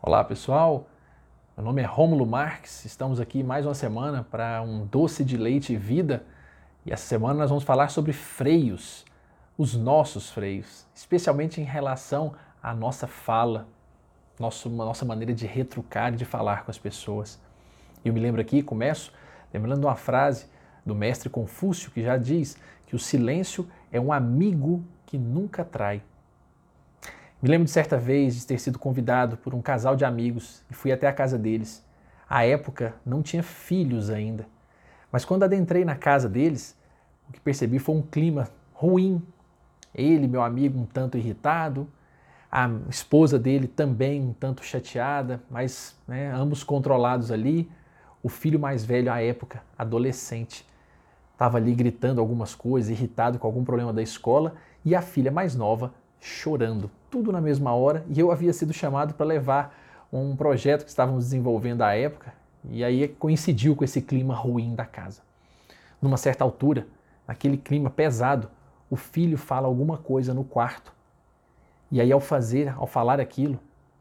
Olá pessoal, meu nome é Rômulo Marques, estamos aqui mais uma semana para um doce de leite e vida e essa semana nós vamos falar sobre freios, os nossos freios, especialmente em relação à nossa fala, nosso, nossa maneira de retrucar e de falar com as pessoas. Eu me lembro aqui, começo lembrando uma frase do mestre Confúcio que já diz que o silêncio é um amigo que nunca trai. Me lembro de certa vez de ter sido convidado por um casal de amigos e fui até a casa deles. À época não tinha filhos ainda, mas quando adentrei na casa deles, o que percebi foi um clima ruim. Ele, meu amigo, um tanto irritado, a esposa dele também um tanto chateada, mas né, ambos controlados ali. O filho mais velho à época, adolescente, estava ali gritando algumas coisas, irritado com algum problema da escola, e a filha mais nova chorando, tudo na mesma hora, e eu havia sido chamado para levar um projeto que estávamos desenvolvendo à época, e aí coincidiu com esse clima ruim da casa. Numa certa altura, naquele clima pesado, o filho fala alguma coisa no quarto. E aí ao fazer, ao falar aquilo,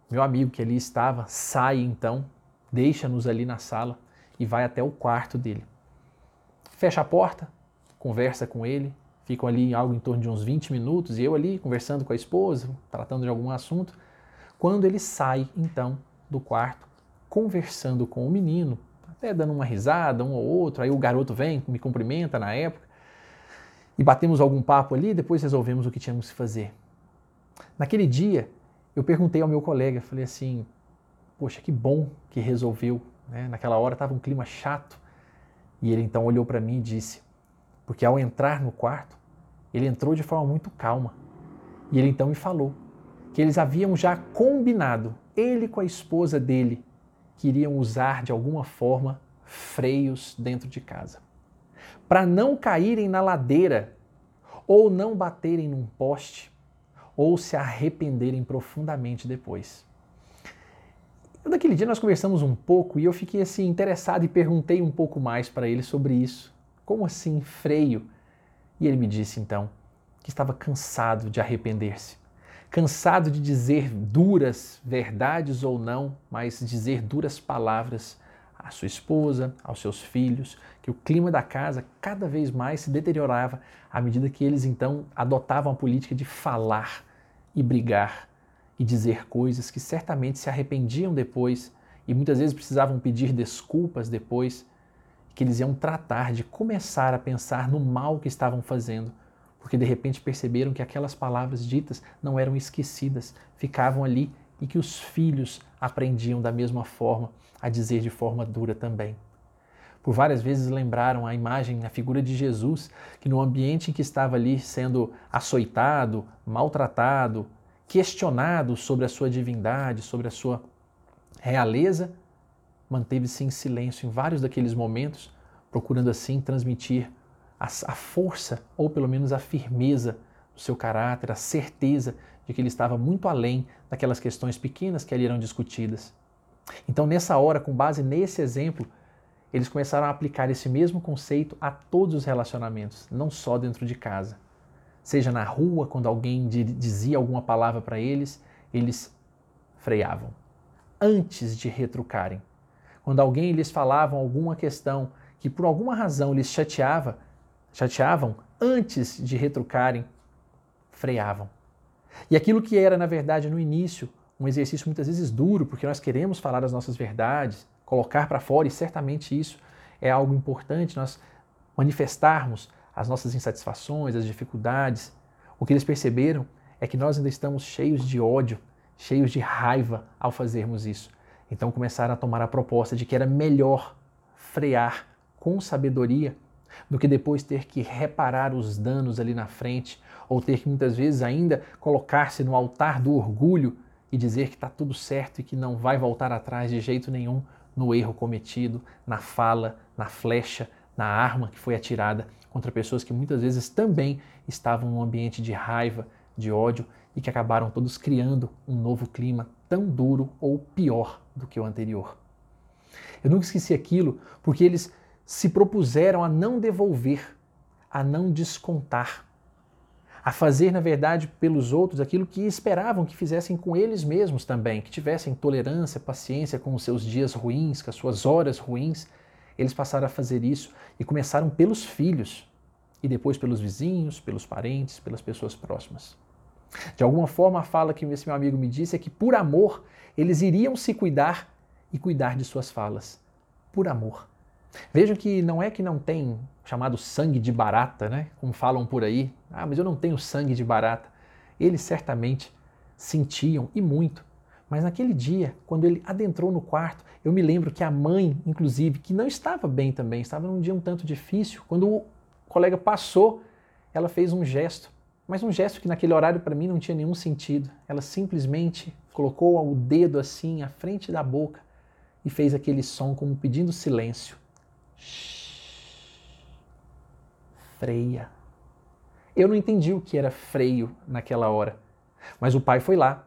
meu amigo que ali estava sai então, deixa-nos ali na sala e vai até o quarto dele. Fecha a porta, conversa com ele, ficam ali algo em torno de uns 20 minutos, e eu ali conversando com a esposa, tratando de algum assunto. Quando ele sai, então, do quarto, conversando com o menino, até dando uma risada, um ou outro, aí o garoto vem, me cumprimenta na época, e batemos algum papo ali, depois resolvemos o que tínhamos que fazer. Naquele dia, eu perguntei ao meu colega, falei assim, poxa, que bom que resolveu. Né? Naquela hora estava um clima chato, e ele então olhou para mim e disse, porque ao entrar no quarto, ele entrou de forma muito calma. E ele então me falou que eles haviam já combinado, ele com a esposa dele, que iriam usar de alguma forma freios dentro de casa. Para não caírem na ladeira, ou não baterem num poste, ou se arrependerem profundamente depois. Naquele dia nós conversamos um pouco e eu fiquei assim interessado e perguntei um pouco mais para ele sobre isso. Como assim freio? E ele me disse então que estava cansado de arrepender-se, cansado de dizer duras verdades ou não, mas dizer duras palavras à sua esposa, aos seus filhos, que o clima da casa cada vez mais se deteriorava à medida que eles então adotavam a política de falar e brigar e dizer coisas que certamente se arrependiam depois e muitas vezes precisavam pedir desculpas depois que eles iam tratar de começar a pensar no mal que estavam fazendo, porque de repente perceberam que aquelas palavras ditas não eram esquecidas, ficavam ali e que os filhos aprendiam da mesma forma a dizer de forma dura também. Por várias vezes lembraram a imagem, a figura de Jesus, que no ambiente em que estava ali sendo açoitado, maltratado, questionado sobre a sua divindade, sobre a sua realeza, manteve-se em silêncio em vários daqueles momentos, procurando assim transmitir a, a, força, ou pelo menos a firmeza do seu caráter, a certeza de que ele estava muito além daquelas questões pequenas que ali eram discutidas. Então, nessa hora, com base nesse exemplo, eles começaram a aplicar esse mesmo conceito a todos os relacionamentos, não só dentro de casa. Seja na rua, quando alguém dizia alguma palavra para eles, eles freavam antes de retrucarem quando alguém lhes falava alguma questão que por alguma razão lhes chateava, chateavam, antes de retrucarem, freavam. E aquilo que era, na verdade, no início, um exercício muitas vezes duro, porque nós queremos falar as nossas verdades, colocar para fora, e certamente isso é algo importante, nós manifestarmos as nossas insatisfações, as dificuldades. O que eles perceberam é que nós ainda estamos cheios de ódio, cheios de raiva ao fazermos isso. Então começaram a tomar a proposta de que era melhor frear com sabedoria do que depois ter que reparar os danos ali na frente ou ter que muitas vezes ainda colocar-se no altar do orgulho e dizer que está tudo certo e que não vai voltar atrás de jeito nenhum no erro cometido, na fala, na flecha, na arma que foi atirada contra pessoas que muitas vezes também estavam num ambiente de raiva, de ódio e que acabaram todos criando um novo clima tão duro ou pior do que o anterior. Eu nunca esqueci aquilo porque eles se propuseram a não devolver, a não descontar, a fazer, na verdade, pelos outros aquilo que esperavam que fizessem com eles mesmos também, que tivessem tolerância, paciência com os seus dias ruins, com as suas horas ruins. Eles passaram a fazer isso e começaram pelos filhos, e depois pelos vizinhos, pelos parentes, pelas pessoas próximas. De alguma forma, a fala que esse meu amigo me disse é que, por amor, eles iriam se cuidar e cuidar de suas falas. Por amor. Vejam que não é que não tem chamado sangue de barata, né? Como falam por aí. Ah, mas eu não tenho sangue de barata. Eles certamente sentiam e muito. Mas naquele dia, quando ele adentrou no quarto, eu me lembro que a mãe, inclusive, que não estava bem também, estava num dia um tanto difícil, quando o colega passou, ela fez um gesto, mas um gesto que naquele horário para mim não tinha nenhum sentido. Ela simplesmente colocou o dedo assim à frente da boca e fez aquele som como pedindo silêncio. Freia. Eu não entendi o que era freio naquela hora, mas o pai foi lá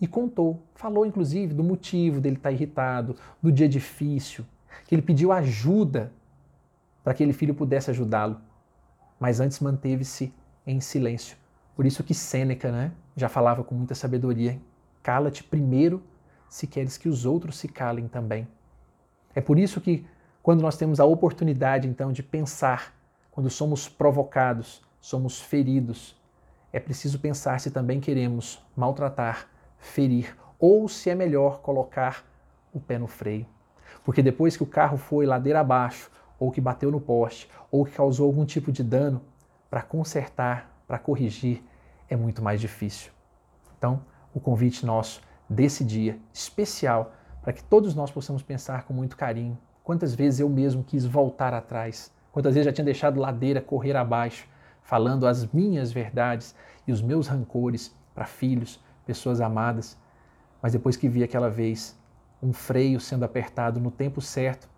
e contou, falou inclusive do motivo dele estar irritado, do dia difícil, que ele pediu ajuda para que aquele filho pudesse ajudá-lo, mas antes manteve-se em silêncio. Por isso que Sêneca né, já falava com muita sabedoria: cala-te primeiro se queres que os outros se calem também. É por isso que quando nós temos a oportunidade, então, de pensar, quando somos provocados, somos feridos, é preciso pensar se também queremos maltratar, ferir, ou se é melhor colocar o pé no freio. Porque depois que o carro foi ladeira abaixo, ou que bateu no poste, ou que causou algum tipo de dano, para consertar, para corrigir, é muito mais difícil. Então, o convite nosso desse dia especial para que todos nós possamos pensar com muito carinho Quantas vezes eu mesmo quis voltar atrás? Quantas vezes já tinha deixado ladeira correr abaixo, falando as minhas verdades e os meus rancores para filhos, pessoas amadas, mas depois que vi aquela vez um freio sendo apertado no tempo certo,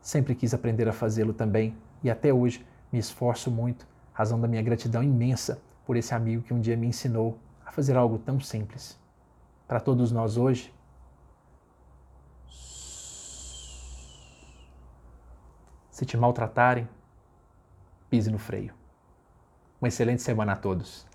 sempre quis aprender a fazê-lo também e até hoje me esforço muito, razão da minha gratidão imensa por esse amigo que um dia me ensinou a fazer algo tão simples. Para todos nós hoje, Se te maltratarem, pise no freio. Uma excelente semana a todos.